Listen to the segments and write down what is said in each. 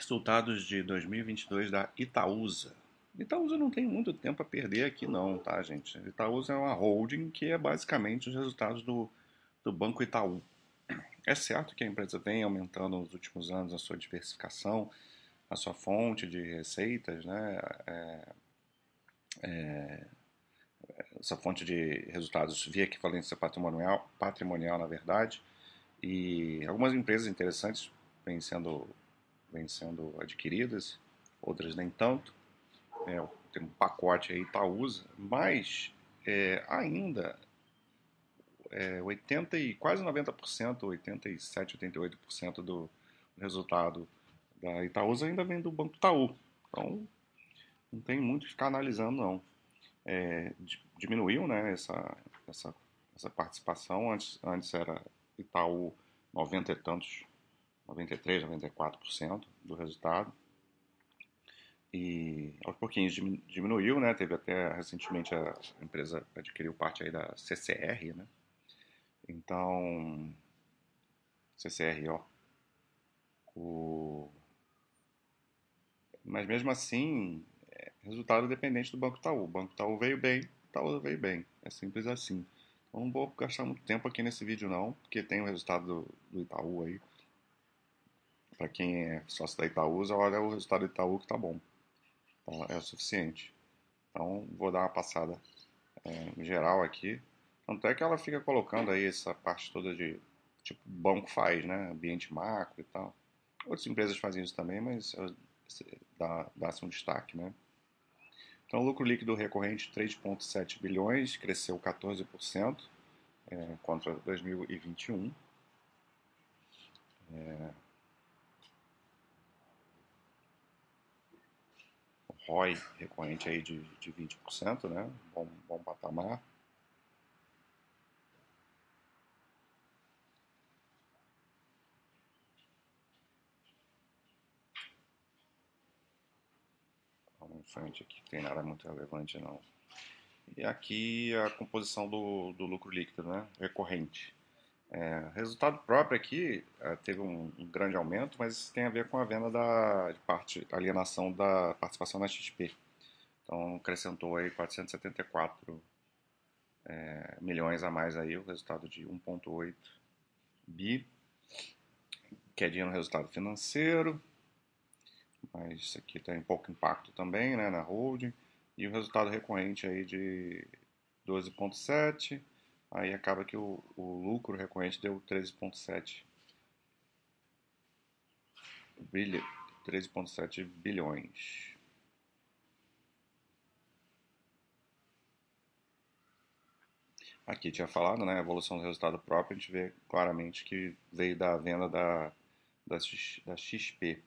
Resultados de 2022 da Itaúsa. Itaúsa não tem muito tempo a perder aqui não, tá, gente? Itaúsa é uma holding que é basicamente os resultados do, do Banco Itaú. É certo que a empresa vem aumentando nos últimos anos a sua diversificação, a sua fonte de receitas, né? É, é, essa fonte de resultados via equivalência patrimonial, patrimonial na verdade, e algumas empresas interessantes vêm sendo, vêm sendo adquiridas, outras nem tanto. É, tem um pacote aí Itaúsa, mas é, ainda é, 80 e quase 90%, 87, 88% do resultado da Itaúsa ainda vem do Banco Itaú. Então, não tem muito que ficar analisando, não. É, diminuiu né, essa, essa, essa participação, antes, antes era Itaú 90 e tantos, 93, 94% do resultado. E aos pouquinhos diminuiu, né? Teve até recentemente a empresa adquiriu parte aí da CCR, né? Então, CCR. O... Mas mesmo assim, é resultado dependente do Banco Itaú. O Banco Itaú veio bem, Itaú veio bem. É simples assim. Então, não vou gastar muito tempo aqui nesse vídeo não, porque tem o resultado do, do Itaú aí. Para quem é sócio da Itaúsa, olha o resultado do Itaú que tá bom. Então, é o suficiente. Então, vou dar uma passada é, geral aqui. Tanto é que ela fica colocando aí essa parte toda de, tipo, banco faz, né? Ambiente macro e tal. Outras empresas fazem isso também, mas dá, dá-se um destaque, né? Então, o lucro líquido recorrente 3,7 bilhões, cresceu 14% é, contra 2021. É, ROI recorrente aí de, de 20%, né? Bom, bom patamar. em frente aqui, tem nada muito relevante não. E aqui a composição do, do lucro líquido, né, recorrente. É, resultado próprio aqui é, teve um, um, grande aumento, mas isso tem a ver com a venda da de parte, alienação da participação na XP. Então acrescentou aí 474 é, milhões a mais aí, o resultado de 1,8 bi, quedinha no resultado financeiro, mas isso aqui tem pouco impacto também né, na holding. E o resultado recorrente aí de 12,7, aí acaba que o, o lucro recorrente deu 13,7 bilhões. 13,7 bilhões. Aqui tinha falado, né, a evolução do resultado próprio, a gente vê claramente que veio da venda da, da, da XP.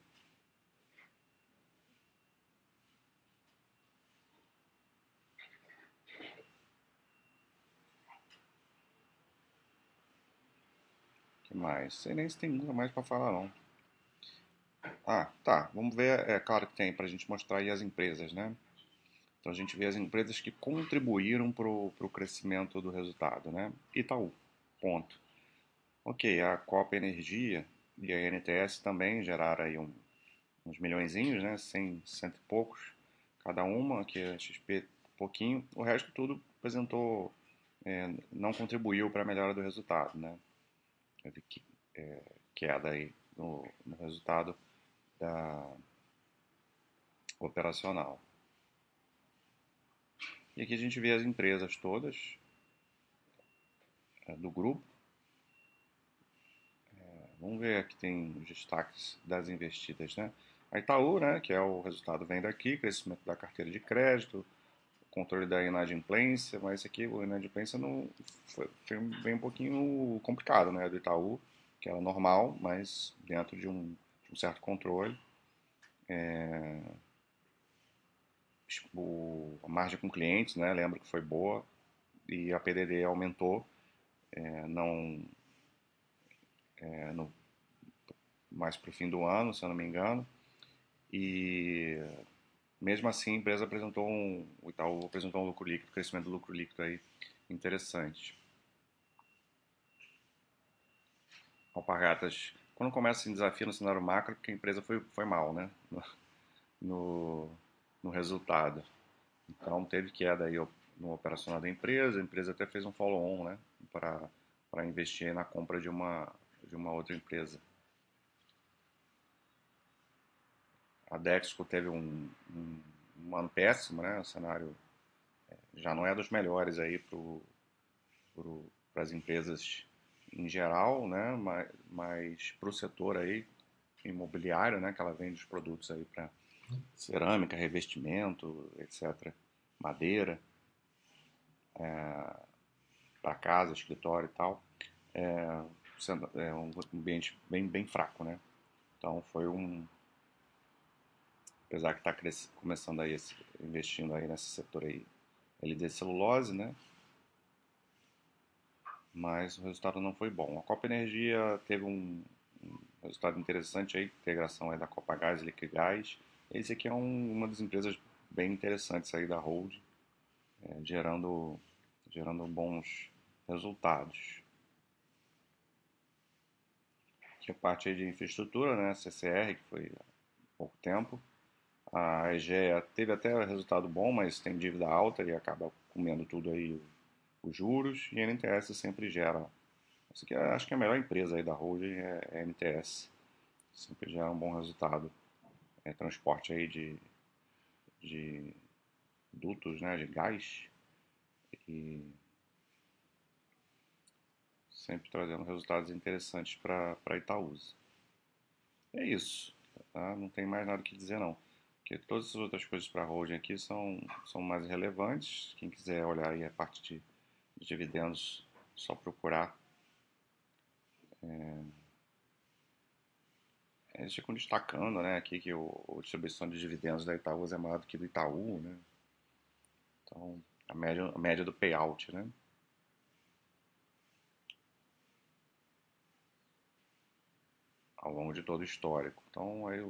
Que mais? Sei nem se tem muito mais para falar não. Ah, tá. Vamos ver. É claro que tem para a gente mostrar aí as empresas, né? Então a gente vê as empresas que contribuíram para o crescimento do resultado, né? Itaú, ponto. Ok, a Copa Energia e a NTS também geraram aí um, uns milhõeszinhos, né? 100, cento e poucos cada uma, aqui a XP pouquinho. O resto tudo apresentou, é, não contribuiu para a melhora do resultado, né? Teve é, queda aí no, no resultado da operacional. E aqui a gente vê as empresas todas é, do grupo. É, vamos ver aqui tem os destaques das investidas, né? A Itaú, né, que é o resultado vem daqui, crescimento da carteira de crédito, controle da inadimplência, mas aqui, o inadimplência não, foi, foi um pouquinho complicado, né, do Itaú, que era normal, mas dentro de um, de um certo controle. É, a margem com clientes, né, lembra que foi boa, e a PDD aumentou, é, não é, no, mais para o fim do ano, se eu não me engano, e mesmo assim, a empresa apresentou um, o Itaú apresentou um lucro líquido, crescimento do lucro líquido aí interessante. Alpargatas quando começa assim, desafio no cenário macro, porque a empresa foi, foi mal, né? No, no resultado. Então teve queda aí no operacional da empresa, a empresa até fez um follow-on, né? Para investir na compra de uma, de uma outra empresa. A Dexco teve um, um, um ano péssimo, né? O cenário é, já não é dos melhores aí para as empresas em geral, né? Mas, mas para o setor aí imobiliário, né? Que ela vende os produtos aí para cerâmica, revestimento, etc. Madeira, é, para casa, escritório e tal. É, é um ambiente bem, bem fraco, né? Então foi um, apesar que está começando aí esse, investindo aí nesse setor aí LD celulose, né? Mas o resultado não foi bom. A Copa Energia teve um, um resultado interessante aí, integração aí da Copa Gás e Liquigás. Esse aqui é um, uma das empresas bem interessantes aí da Hold, é, gerando, gerando bons resultados. Aqui a parte de infraestrutura, né? CCR, que foi há pouco tempo. A EGEA teve até resultado bom, mas tem dívida alta e acaba comendo tudo aí os juros. E a NTS sempre gera. Aqui é, acho que é a melhor empresa aí da holding é, é a NTS. Sempre gera um bom resultado. É transporte aí de, de dutos, né, de gás. E sempre trazendo resultados interessantes para Itaúsa. É isso. Tá? Não tem mais nada que dizer não. Porque todas as outras coisas para holding aqui são, são mais relevantes. Quem quiser olhar aí a parte de, de dividendos, só procurar. É, eles ficam destacando né, aqui que o, a distribuição de dividendos da Itaú é maior do que do Itaú. Né? Então, a média, a média do payout. Né? Ao longo de todo o histórico. Então, aí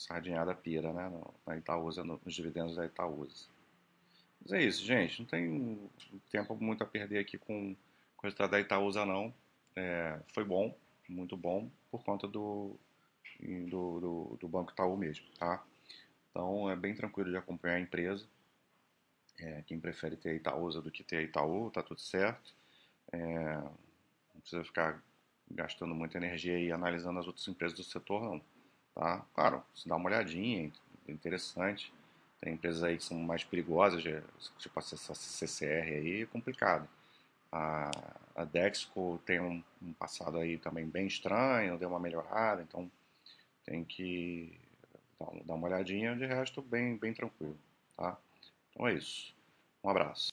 sardinhada pira, né? Na Itaúsa, nos dividendos da Itaúsa. Mas é isso, gente. Não tem tempo muito a perder aqui com, com o resultado da Itaúsa, não. É, foi bom, muito bom, por conta do, do, do, do, Banco Itaú mesmo, tá? Então é bem tranquilo de acompanhar a empresa. É, quem prefere ter a Itaúsa do que ter a Itaú, tá tudo certo. É, não precisa ficar gastando muita energia aí analisando as outras empresas do setor, não. Tá? Claro, se dá uma olhadinha, é interessante. Tem empresas aí que são mais perigosas, tipo essa CCR aí, é complicado. A, a Dexco tem um, um, passado aí também bem estranho, deu uma melhorada, então tem que dar uma olhadinha, de resto bem, bem tranquilo, tá? Então é isso. Um abraço.